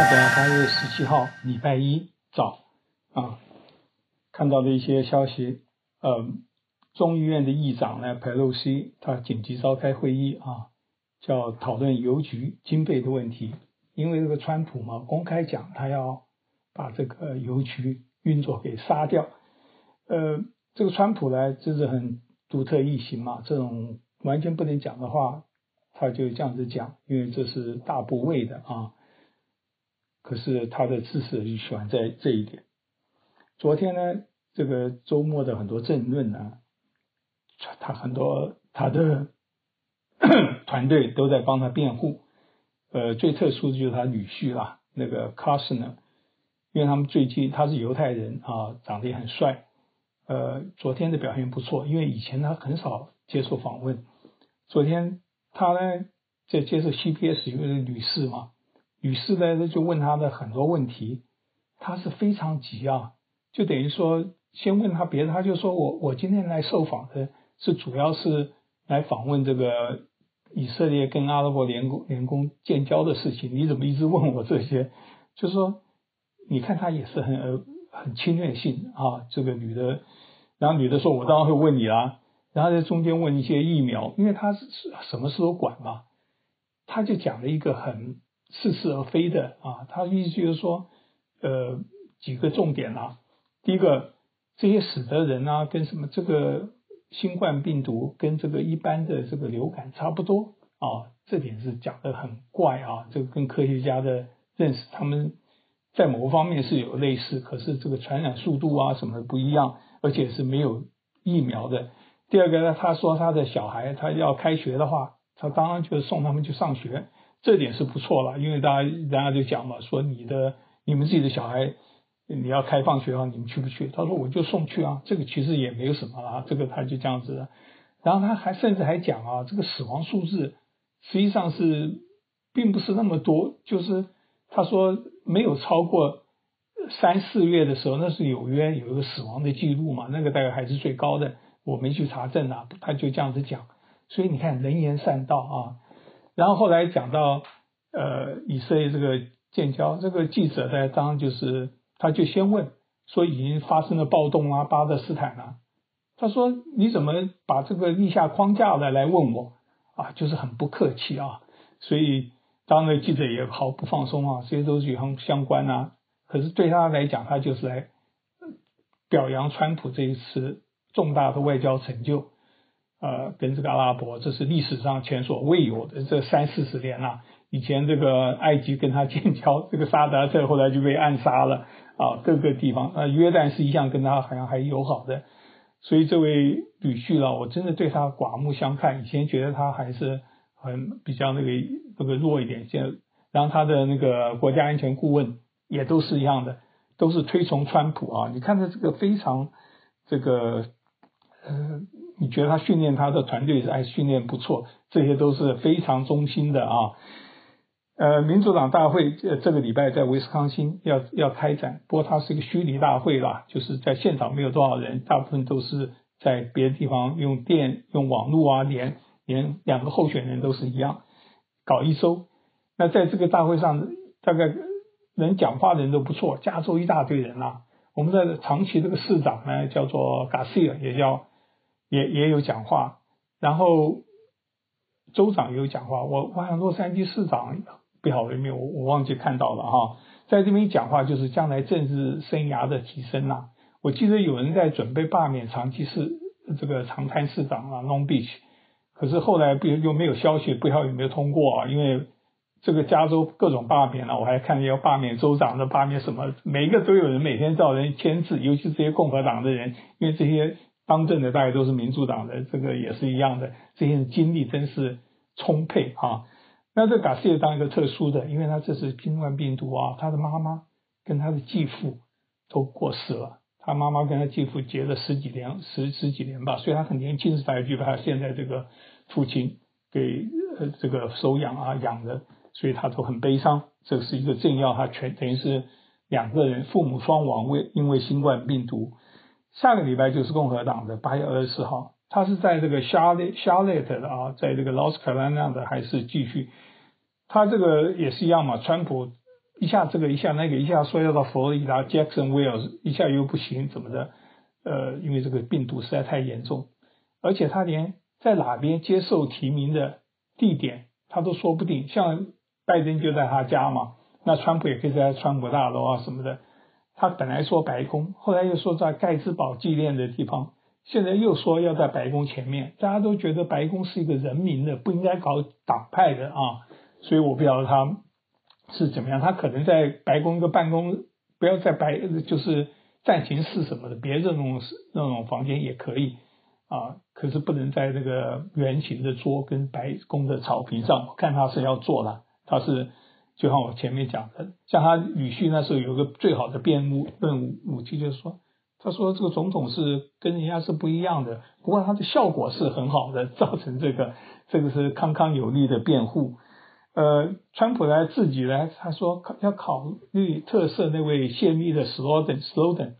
大家八月十七号礼拜一早啊，看到的一些消息，呃，众议院的议长呢，佩洛西他紧急召开会议啊，叫讨论邮局经费的问题。因为这个川普嘛，公开讲他要把这个邮局运作给杀掉。呃，这个川普呢，就是很独特异形嘛，这种完全不能讲的话，他就这样子讲，因为这是大部位的啊。可是他的支持就喜欢在这一点。昨天呢，这个周末的很多政论呢，他很多他的 团队都在帮他辩护。呃，最特殊的就是他女婿啦，那个 c a r s o n 因为他们最近他是犹太人啊，长得也很帅。呃，昨天的表现不错，因为以前他很少接受访问。昨天他呢在接受 CBS，因为女士嘛。女士呢，就问他的很多问题，他是非常急啊，就等于说先问他别的，他就说我我今天来受访的是主要是来访问这个以色列跟阿拉伯联工联工建交的事情，你怎么一直问我这些？就是说，你看他也是很很侵略性啊，这个女的，然后女的说，我当然会问你啦，然后在中间问一些疫苗，因为他是什么时候管嘛，他就讲了一个很。似是而非的啊，他意思就是说，呃，几个重点啊。第一个，这些死的人啊，跟什么这个新冠病毒跟这个一般的这个流感差不多啊，这点是讲得很怪啊。这个跟科学家的认识，他们在某个方面是有类似，可是这个传染速度啊什么的不一样，而且是没有疫苗的。第二个呢，他说他的小孩他要开学的话，他当然就送他们去上学。这点是不错了，因为大家大家就讲嘛，说你的你们自己的小孩你要开放学校，你们去不去？他说我就送去啊，这个其实也没有什么啊，这个他就这样子。然后他还甚至还讲啊，这个死亡数字实际上是并不是那么多，就是他说没有超过三四月的时候，那是纽约有一个死亡的记录嘛，那个大概还是最高的，我没去查证啊，他就这样子讲。所以你看人言善道啊。然后后来讲到，呃，以色列这个建交，这个记者在当就是，他就先问说已经发生了暴动啊，巴勒斯坦啊，他说你怎么把这个立下框架的来问我？啊，就是很不客气啊，所以当然记者也毫不放松啊，这些都是相相关啊，可是对他来讲，他就是来表扬川普这一次重大的外交成就。呃，跟这个阿拉伯，这是历史上前所未有的。这三四十年了，以前这个埃及跟他建交，这个萨达特后来就被暗杀了啊。各个地方，呃，约旦是一向跟他好像还友好的。所以这位女婿了，我真的对他刮目相看。以前觉得他还是很比较那个那个弱一点，现在然后他的那个国家安全顾问也都是一样的，都是推崇川普啊。你看他这个非常这个呃。你觉得他训练他的团队是还训练不错，这些都是非常忠心的啊。呃，民主党大会这这个礼拜在威斯康星要要开展，不过它是一个虚拟大会啦，就是在现场没有多少人，大部分都是在别的地方用电用网络啊连连两个候选人都是一样搞一周。那在这个大会上，大概能讲话的人都不错，加州一大堆人啊。我们的长期这个市长呢叫做 Garcia，也叫。也也有讲话，然后州长也有讲话。我我想洛杉矶市长不晓得有没有，我我忘记看到了哈。在这边讲话就是将来政治生涯的提升呐。我记得有人在准备罢免长期市这个长滩市长啊，Long Beach，可是后来不又没有消息，不知道有没有通过啊？因为这个加州各种罢免了，我还看要罢免州长的，罢免什么，每一个都有人每天找人签字，尤其这些共和党的人，因为这些。当政的大概都是民主党的，这个也是一样的，这些人精力真是充沛啊。那这卡西尔当一个特殊的，因为他这是新冠病毒啊，他的妈妈跟他的继父都过世了，他妈妈跟他继父结了十几年，十十几年吧，所以他很年轻时才去把他现在这个父亲给呃这个收养啊养的，所以他都很悲伤。这是一个政要，他全等于是两个人父母双亡，为因为新冠病毒。下个礼拜就是共和党的八月二十四号，他是在这个 Charlotte Charlotte 的啊，在这个 North Carolina 的还是继续，他这个也是一样嘛。川普一下这个一下那个，一下说要到佛罗里达 Jacksonville，一下又不行，怎么的？呃，因为这个病毒实在太严重，而且他连在哪边接受提名的地点他都说不定。像拜登就在他家嘛，那川普也可以在川普大楼啊什么的。他本来说白宫，后来又说在盖茨堡纪念的地方，现在又说要在白宫前面。大家都觉得白宫是一个人民的，不应该搞党派的啊。所以我不晓得他是怎么样，他可能在白宫一个办公，不要在白就是。战情室什么的，别的那种那种房间也可以啊，可是不能在这个圆形的桌跟白宫的草坪上。我看他是要做了，他是就像我前面讲的，像他女婿那时候有个最好的辩护论武器，就是说，他说这个总统是跟人家是不一样的，不过他的效果是很好的，造成这个 这个是康康有力的辩护。呃，川普呢自己呢，他说要考虑特赦那位泄密的 Snowden，Snowden，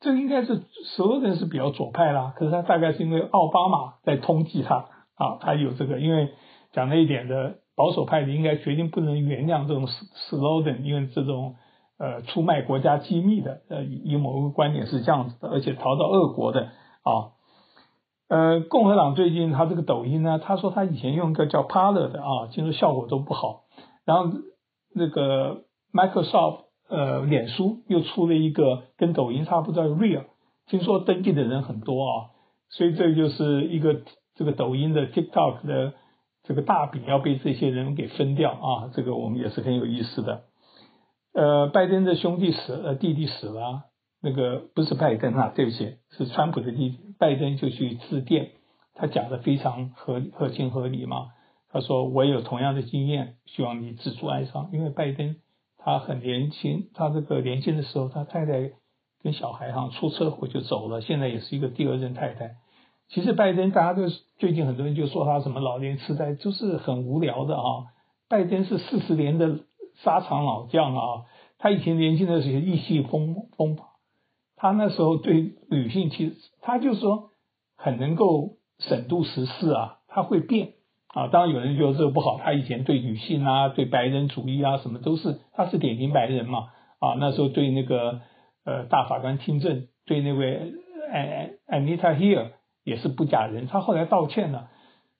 这应该是 Snowden 是比较左派啦，可是他大概是因为奥巴马在通缉他啊，他有这个，因为讲那一点的保守派的应该决定不能原谅这种 slowden 因为这种呃出卖国家机密的，呃以某个观点是这样子的，而且逃到俄国的啊。呃，共和党最近他这个抖音呢，他说他以前用一个叫 p a l e r 的啊，听说效果都不好。然后那个 Microsoft 呃，脸书又出了一个跟抖音差不多的 Real，听说登记的人很多啊，所以这就是一个这个抖音的 TikTok 的这个大饼要被这些人给分掉啊，这个我们也是很有意思的。呃，拜登的兄弟死呃，弟弟死了。那个不是拜登啊，对不起，是川普的弟弟。拜登就去致电，他讲的非常合合情合理嘛。他说我有同样的经验，希望你知足哀伤。因为拜登他很年轻，他这个年轻的时候，他太太跟小孩哈出车祸就走了，现在也是一个第二任太太。其实拜登大家都最近很多人就说他什么老年痴呆，就是很无聊的啊。拜登是四十年的沙场老将啊，他以前年轻的时候意气风风。他那时候对女性，其实他就说很能够审度时事啊，他会变啊。当然有人觉得这个不好，他以前对女性啊、对白人主义啊什么都是，他是典型白人嘛啊。那时候对那个呃大法官听证，对那位安安 Anita Hill 也是不假人，他后来道歉了。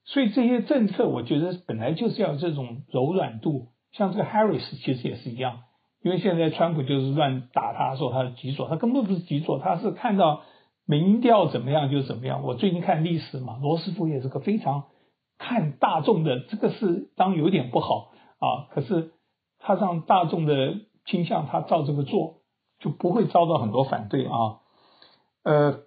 所以这些政策，我觉得本来就是要这种柔软度，像这个 Harris 其实也是一样。因为现在川普就是乱打他，说他是极左，他根本不是极左，他是看到民调怎么样就怎么样。我最近看历史嘛，罗斯福也是个非常看大众的，这个是当有点不好啊，可是他让大众的倾向，他照这个做就不会遭到很多反对啊。呃，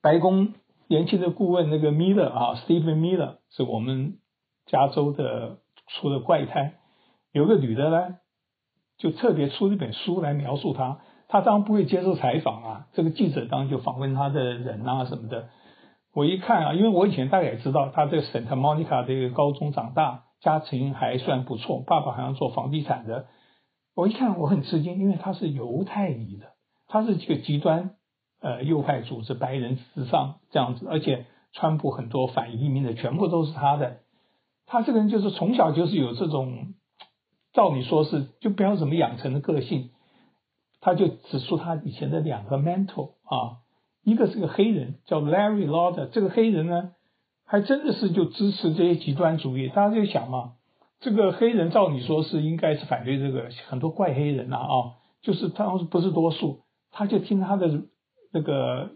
白宫年轻的顾问那个 Miller 啊，Stephen Miller 是我们加州的出的怪胎，有个女的呢。就特别出一本书来描述他，他当然不会接受采访啊。这个记者当然就访问他的人啊什么的。我一看啊，因为我以前大概也知道他在 Santa Monica 这个高中长大，家庭还算不错，爸爸好像做房地产的。我一看我很吃惊，因为他是犹太裔的，他是这个极端呃右派组织白人至上这样子，而且川普很多反移民的全部都是他的。他这个人就是从小就是有这种。照你说是就不要怎么养成的个性，他就指出他以前的两个 mentor 啊，一个是个黑人叫 Larry Lauder，这个黑人呢还真的是就支持这些极端主义。大家就想嘛，这个黑人照理说是应该是反对这个很多怪黑人呐啊，就是他不是多数，他就听他的那个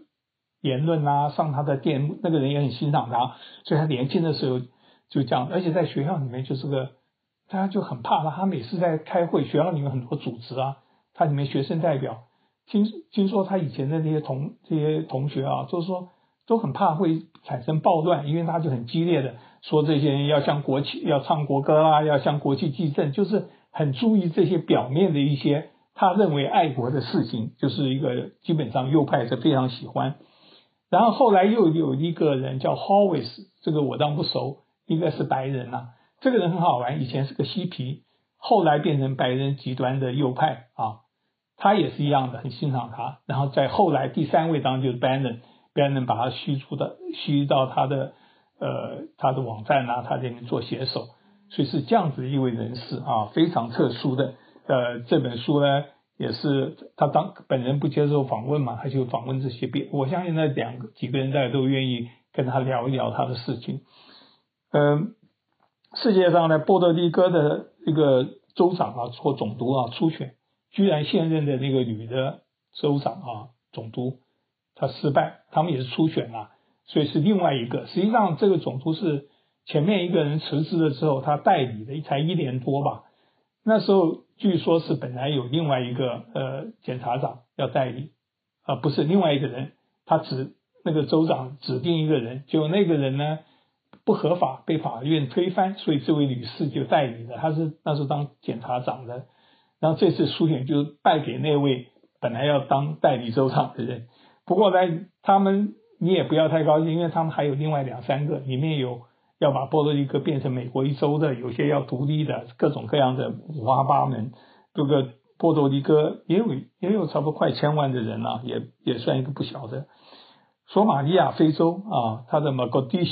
言论啊，上他的电，那个人也很欣赏他，所以他年轻的时候就这样，而且在学校里面就是个。大家就很怕他，他每次在开会，学校里面很多组织啊，他里面学生代表，听听说他以前的那些同这些同学啊，就是说都很怕会产生暴乱，因为他就很激烈的说这些人要向国旗要唱国歌啦，要向国旗祭正，就是很注意这些表面的一些他认为爱国的事情，就是一个基本上右派是非常喜欢。然后后来又有一个人叫 Howes，这个我当不熟，应该是白人呐、啊。这个人很好玩，以前是个嬉皮，后来变成白人极端的右派啊。他也是一样的，很欣赏他。然后在后来第三位当就是 Bannon，Bannon 把他吸出的，吸到他的呃他的网站啊，他这边做写手，所以是这样子一位人士啊，非常特殊的。呃，这本书呢，也是他当本人不接受访问嘛，他就访问这些别，我相信那两个几个人大家都愿意跟他聊一聊他的事情。嗯、世界上呢，波多黎各的一个州长啊或总督啊初选，居然现任的那个女的州长啊总督，他失败，他们也是初选啊，所以是另外一个。实际上这个总督是前面一个人辞职了之后，他代理的才一年多吧。那时候据说是本来有另外一个呃检察长要代理，啊、呃、不是另外一个人，他指那个州长指定一个人，就那个人呢不合法被法院推翻，所以这位女士就代理了，她是那时候当检察长的，然后这次初选就败给那位本来要当代理州长的人。不过呢，他们你也不要太高兴，因为他们还有另外两三个，里面有。要把波多黎各变成美国一州的，有些要独立的，各种各样的五花八门。这个波多黎各也有也有差不多快千万的人了，也也算一个不小的。索马利亚非洲啊，它的马格迪西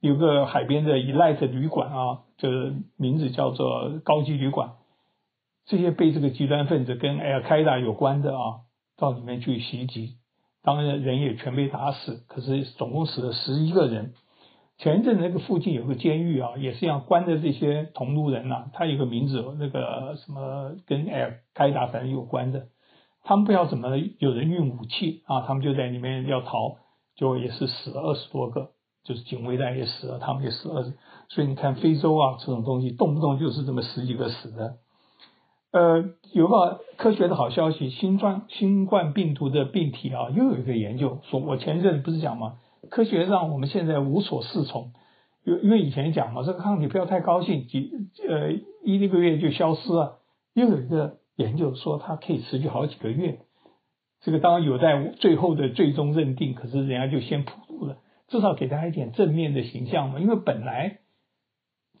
有个海边的 Elite 旅馆啊，就是名字叫做高级旅馆。这些被这个极端分子跟 Al Qaeda 有关的啊，到里面去袭击，当然人也全被打死，可是总共死了十一个人。前一阵那个附近有个监狱啊，也是要关的这些同路人呐、他有个名字，那个什么跟哎开打反正有关的，他们不知道怎么有人运武器啊，他们就在里面要逃，就也是死了二十多个，就是警卫队也死了，他们也死了，所以你看非洲啊这种东西，动不动就是这么十几个死的。呃，有个科学的好消息，新冠新冠病毒的病体啊，又有一个研究说，我前一阵不是讲吗？科学上我们现在无所适从，因因为以前讲嘛，这个抗体不要太高兴，几呃一一个月就消失了。又有一个研究说它可以持续好几个月，这个当然有待最后的最终认定，可是人家就先铺路了，至少给大家一点正面的形象嘛。因为本来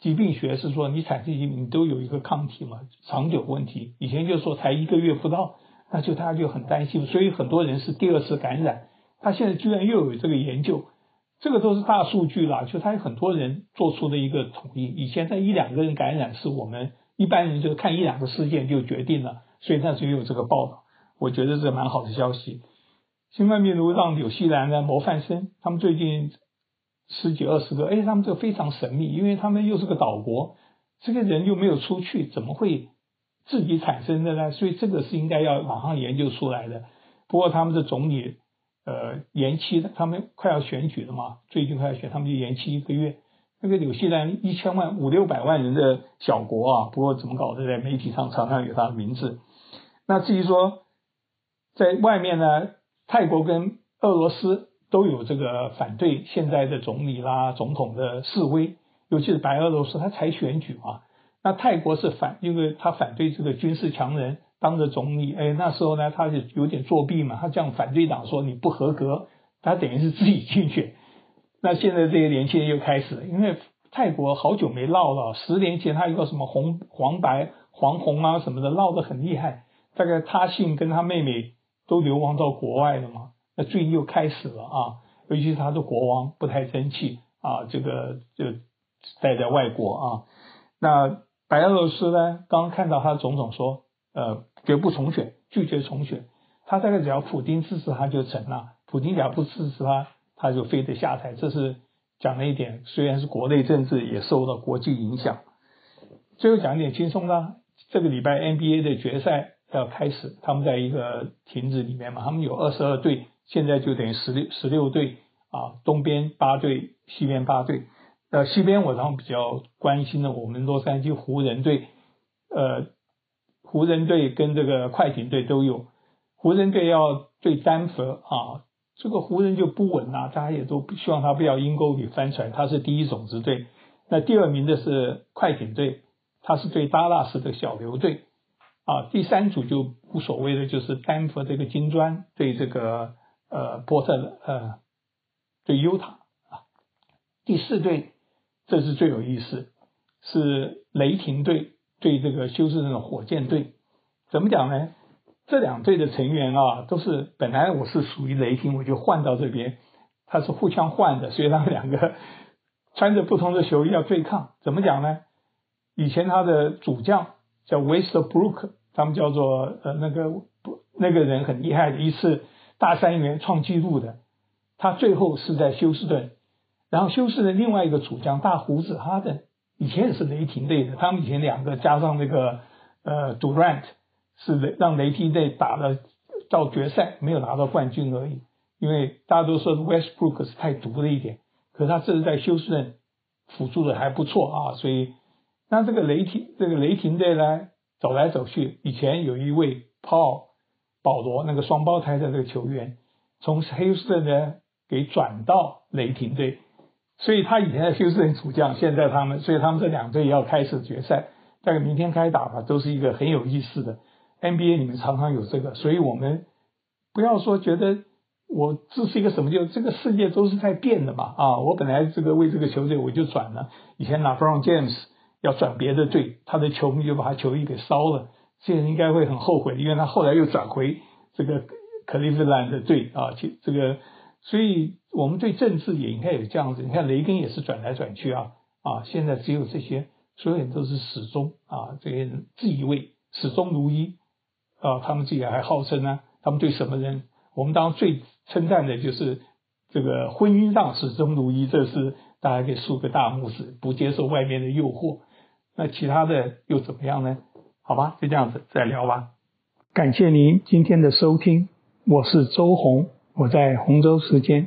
疾病学是说你产生疾病你都有一个抗体嘛，长久问题。以前就说才一个月不到，那就大家就很担心，所以很多人是第二次感染。他现在居然又有这个研究，这个都是大数据啦，就他有很多人做出的一个统一。以前在一两个人感染，是我们一般人就是看一两个事件就决定了，所以那时候有这个报道，我觉得这蛮好的消息。新冠病毒让纽西兰的模范生，他们最近十几二十个，哎，他们这个非常神秘，因为他们又是个岛国，这个人又没有出去，怎么会自己产生的呢？所以这个是应该要马上研究出来的。不过他们的总理。呃，延期的，他们快要选举了嘛，最近快要选，他们就延期一个月。那个纽西兰一千万五六百万人的小国啊，不过怎么搞的，在媒体上常常有他的名字。那至于说在外面呢，泰国跟俄罗斯都有这个反对现在的总理啦、总统的示威，尤其是白俄罗斯，他才选举嘛。那泰国是反，因为他反对这个军事强人。当着总理，哎，那时候呢，他就有点作弊嘛。他这样反对党说你不合格，他等于是自己竞选。那现在这些年轻人又开始，因为泰国好久没闹了，十年前他一个什么红黄白黄红啊什么的闹得很厉害。大概他姓跟他妹妹都流亡到国外了嘛。那最近又开始了啊，尤其是他的国王不太争气啊，这个就待在外国啊。那白俄罗斯呢，刚看到他的总统说，呃。绝不重选，拒绝重选。他大概只要普丁支持他就成了，普丁假如不支持他，他就非得下台。这是讲了一点，虽然是国内政治，也受到国际影响。最后讲一点轻松的，这个礼拜 NBA 的决赛要开始，他们在一个亭子里面嘛，他们有二十二队，现在就等于十六十六队啊，东边八队，西边八队。呃，西边我常比较关心的，我们洛杉矶湖人队，呃。湖人队跟这个快艇队都有，湖人队要对丹佛啊，这个湖人就不稳呐、大家也都希望他不要阴沟里翻船，他是第一种子队。那第二名的是快艇队，他是对达拉斯的小牛队啊。第三组就无所谓的，就是丹佛这个金砖对这个呃波特呃对犹他啊。第四队这是最有意思，是雷霆队。对这个休斯顿的火箭队，怎么讲呢？这两队的成员啊，都是本来我是属于雷霆，我就换到这边，他是互相换的，所以他们两个 穿着不同的球衣要对抗。怎么讲呢？以前他的主将叫 Westbrook，他们叫做呃那个那个人很厉害的一次大三元创纪录的，他最后是在休斯顿，然后休斯顿另外一个主将大胡子哈登，以前也是雷霆队的，他们以前两个加上那个呃 Durant 是雷让雷霆队打了到决赛，没有拿到冠军而已，因为大家都说 Westbrook 是太毒了一点，可是他这是在休斯顿辅助的还不错啊，所以。那这个雷霆，这个雷霆队呢，走来走去，以前有一位 Paul 保罗那个双胞胎的这个球员，从休斯顿呢给转到雷霆队，所以他以前在休斯顿主将，现在他们，所以他们这两队要开始决赛，大概明天开打吧，都是一个很有意思的 NBA 里面常常有这个，所以我们不要说觉得我这是一个什么，就这个世界都是在变的嘛啊，我本来这个为这个球队我就转了，以前拿 Brown James。要转别的队，他的球迷就把他球衣给烧了，现在应该会很后悔，因为他后来又转回这个克利夫兰的队啊，这这个，所以我们对政治也应该有这样子。你看雷根也是转来转去啊，啊，现在只有这些，所有人都是始终啊，这些人自以为始终如一啊，他们自己还号称呢，他们对什么人，我们当最称赞的就是这个婚姻上始终如一，这是大家可以竖个大拇指，不接受外面的诱惑。那其他的又怎么样呢？好吧，就这样子再聊吧。感谢您今天的收听，我是周红，我在洪州时间。